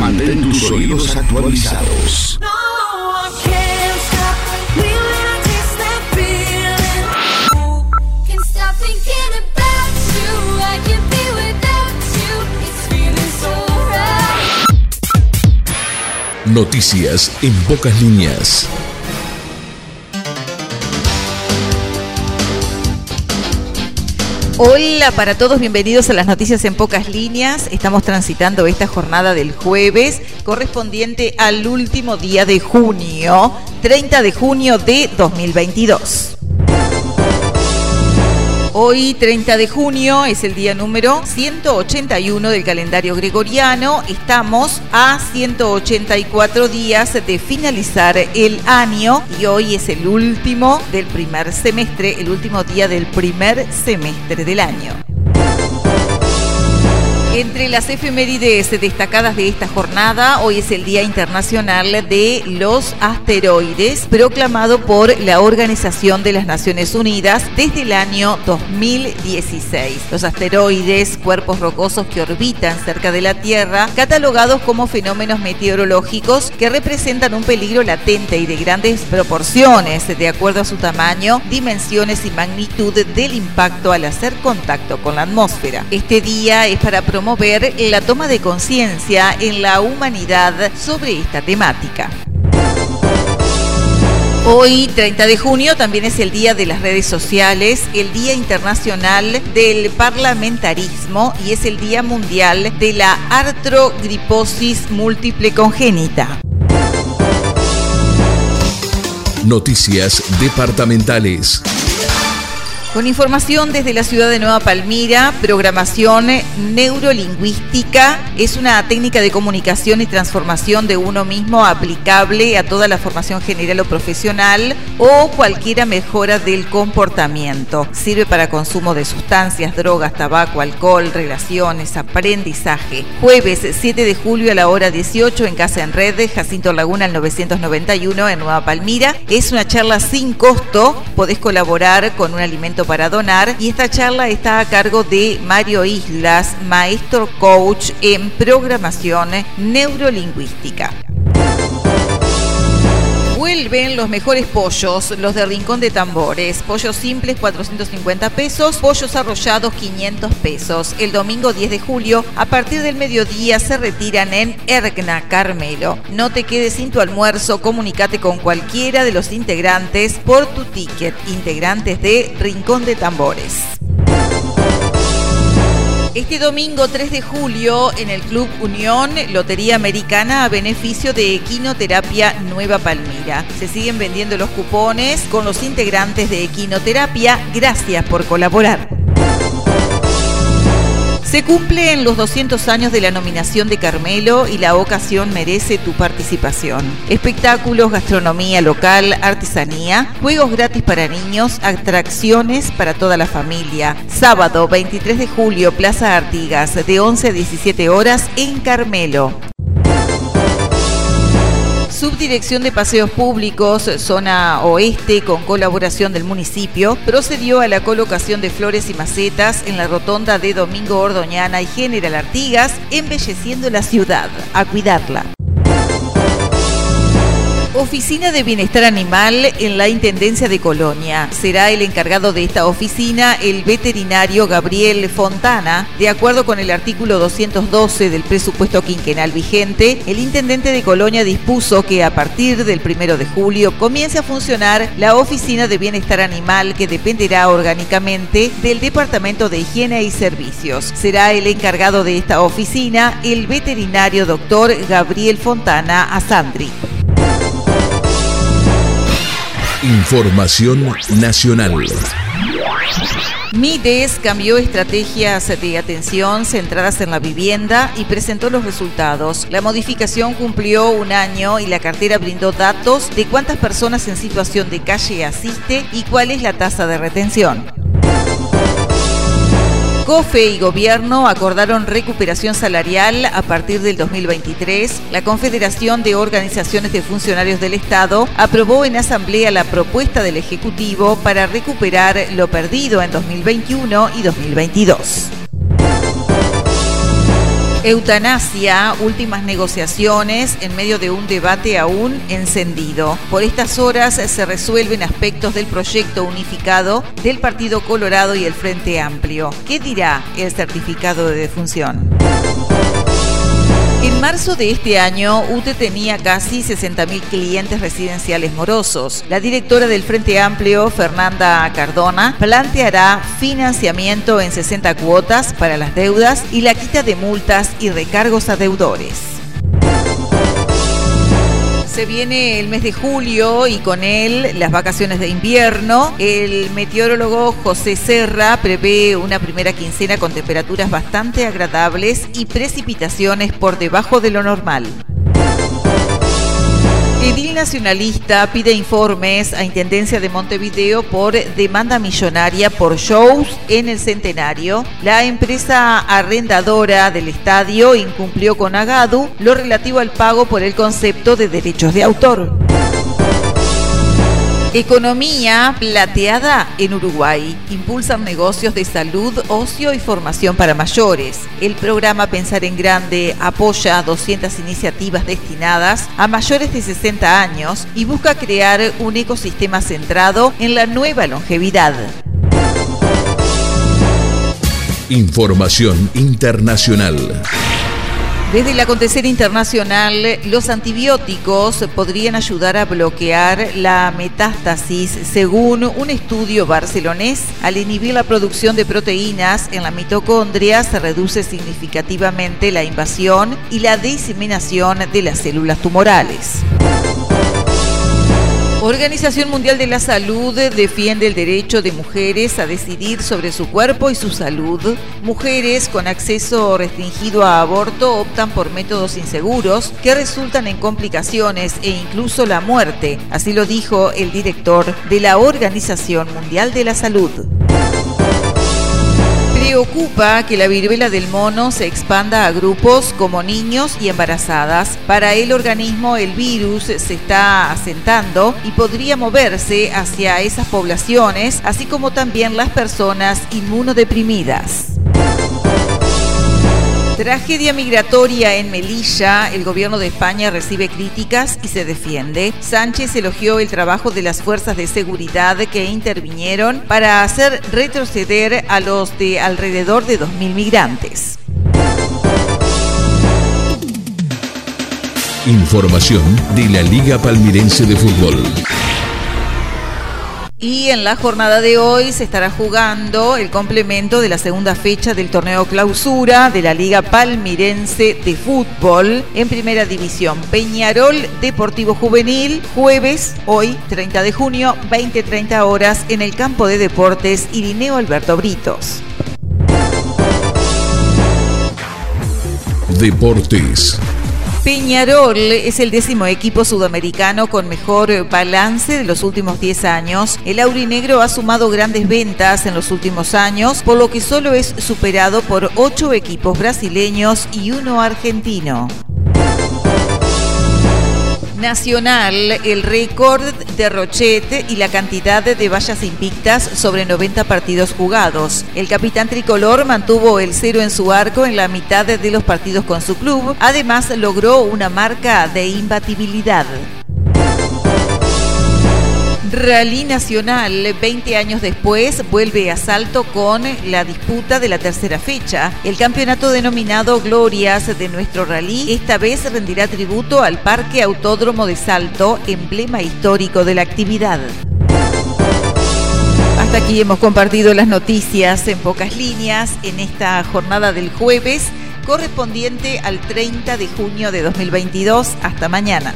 Mantén tus oídos actualizados. Noticias en pocas líneas. Hola para todos, bienvenidos a las noticias en pocas líneas. Estamos transitando esta jornada del jueves correspondiente al último día de junio, 30 de junio de 2022. Hoy, 30 de junio, es el día número 181 del calendario gregoriano. Estamos a 184 días de finalizar el año y hoy es el último del primer semestre, el último día del primer semestre del año. Entre las efemérides destacadas de esta jornada, hoy es el Día Internacional de los Asteroides, proclamado por la Organización de las Naciones Unidas desde el año 2016. Los asteroides, cuerpos rocosos que orbitan cerca de la Tierra, catalogados como fenómenos meteorológicos que representan un peligro latente y de grandes proporciones, de acuerdo a su tamaño, dimensiones y magnitud del impacto al hacer contacto con la atmósfera. Este día es para promover la toma de conciencia en la humanidad sobre esta temática. Hoy, 30 de junio, también es el Día de las Redes Sociales, el Día Internacional del Parlamentarismo y es el Día Mundial de la Artrogriposis Múltiple Congénita. Noticias departamentales. Con información desde la ciudad de Nueva Palmira, programación neurolingüística es una técnica de comunicación y transformación de uno mismo aplicable a toda la formación general o profesional o cualquiera mejora del comportamiento. Sirve para consumo de sustancias, drogas, tabaco, alcohol, relaciones, aprendizaje. Jueves 7 de julio a la hora 18 en Casa en Red, Jacinto Laguna al 991 en Nueva Palmira. Es una charla sin costo. Podés colaborar con un alimento para donar y esta charla está a cargo de Mario Islas, maestro coach en programación neurolingüística. Vuelven los mejores pollos, los de Rincón de Tambores. Pollos simples 450 pesos, pollos arrollados 500 pesos. El domingo 10 de julio, a partir del mediodía, se retiran en Ergna, Carmelo. No te quedes sin tu almuerzo, comunícate con cualquiera de los integrantes por tu ticket. Integrantes de Rincón de Tambores. Este domingo 3 de julio en el Club Unión, Lotería Americana a beneficio de Equinoterapia Nueva Palmira. Se siguen vendiendo los cupones con los integrantes de Equinoterapia. Gracias por colaborar. Se cumplen los 200 años de la nominación de Carmelo y la ocasión merece tu participación. Espectáculos, gastronomía local, artesanía, juegos gratis para niños, atracciones para toda la familia. Sábado 23 de julio, Plaza Artigas, de 11 a 17 horas en Carmelo. Subdirección de Paseos Públicos, zona oeste, con colaboración del municipio, procedió a la colocación de flores y macetas en la rotonda de Domingo Ordoñana y General Artigas, embelleciendo la ciudad. A cuidarla. Oficina de Bienestar Animal en la Intendencia de Colonia. Será el encargado de esta oficina el veterinario Gabriel Fontana. De acuerdo con el artículo 212 del presupuesto quinquenal vigente, el intendente de Colonia dispuso que a partir del primero de julio comience a funcionar la Oficina de Bienestar Animal que dependerá orgánicamente del Departamento de Higiene y Servicios. Será el encargado de esta oficina el veterinario doctor Gabriel Fontana Asandri. Información nacional. Mides cambió estrategias de atención centradas en la vivienda y presentó los resultados. La modificación cumplió un año y la cartera brindó datos de cuántas personas en situación de calle asiste y cuál es la tasa de retención. COFE y Gobierno acordaron recuperación salarial a partir del 2023. La Confederación de Organizaciones de Funcionarios del Estado aprobó en asamblea la propuesta del Ejecutivo para recuperar lo perdido en 2021 y 2022. Eutanasia, últimas negociaciones en medio de un debate aún encendido. Por estas horas se resuelven aspectos del proyecto unificado del Partido Colorado y el Frente Amplio. ¿Qué dirá el certificado de defunción? En marzo de este año, UTE tenía casi 60.000 clientes residenciales morosos. La directora del Frente Amplio, Fernanda Cardona, planteará financiamiento en 60 cuotas para las deudas y la quita de multas y recargos a deudores. Se viene el mes de julio y con él las vacaciones de invierno. El meteorólogo José Serra prevé una primera quincena con temperaturas bastante agradables y precipitaciones por debajo de lo normal. Edil Nacionalista pide informes a Intendencia de Montevideo por demanda millonaria por shows en el centenario. La empresa arrendadora del estadio incumplió con Agadu lo relativo al pago por el concepto de derechos de autor. Economía plateada en Uruguay. Impulsan negocios de salud, ocio y formación para mayores. El programa Pensar en Grande apoya 200 iniciativas destinadas a mayores de 60 años y busca crear un ecosistema centrado en la nueva longevidad. Información internacional. Desde el acontecer internacional, los antibióticos podrían ayudar a bloquear la metástasis, según un estudio barcelonés. Al inhibir la producción de proteínas en la mitocondria, se reduce significativamente la invasión y la diseminación de las células tumorales. Organización Mundial de la Salud defiende el derecho de mujeres a decidir sobre su cuerpo y su salud. Mujeres con acceso restringido a aborto optan por métodos inseguros que resultan en complicaciones e incluso la muerte, así lo dijo el director de la Organización Mundial de la Salud. Preocupa que la viruela del mono se expanda a grupos como niños y embarazadas. Para el organismo el virus se está asentando y podría moverse hacia esas poblaciones, así como también las personas inmunodeprimidas. Tragedia migratoria en Melilla. El gobierno de España recibe críticas y se defiende. Sánchez elogió el trabajo de las fuerzas de seguridad que intervinieron para hacer retroceder a los de alrededor de 2.000 migrantes. Información de la Liga Palmirense de Fútbol. Y en la jornada de hoy se estará jugando el complemento de la segunda fecha del torneo clausura de la Liga Palmirense de Fútbol en Primera División. Peñarol Deportivo Juvenil, jueves, hoy 30 de junio, 20-30 horas en el campo de deportes Irineo Alberto Britos. Deportes. Peñarol es el décimo equipo sudamericano con mejor balance de los últimos 10 años. El aurinegro ha sumado grandes ventas en los últimos años, por lo que solo es superado por ocho equipos brasileños y uno argentino. Nacional el récord de Rochette y la cantidad de vallas invictas sobre 90 partidos jugados. El capitán tricolor mantuvo el cero en su arco en la mitad de los partidos con su club. Además logró una marca de imbatibilidad. Rally Nacional, 20 años después, vuelve a salto con la disputa de la tercera fecha. El campeonato denominado Glorias de nuestro rally esta vez rendirá tributo al Parque Autódromo de Salto, emblema histórico de la actividad. Hasta aquí hemos compartido las noticias en pocas líneas en esta jornada del jueves correspondiente al 30 de junio de 2022. Hasta mañana.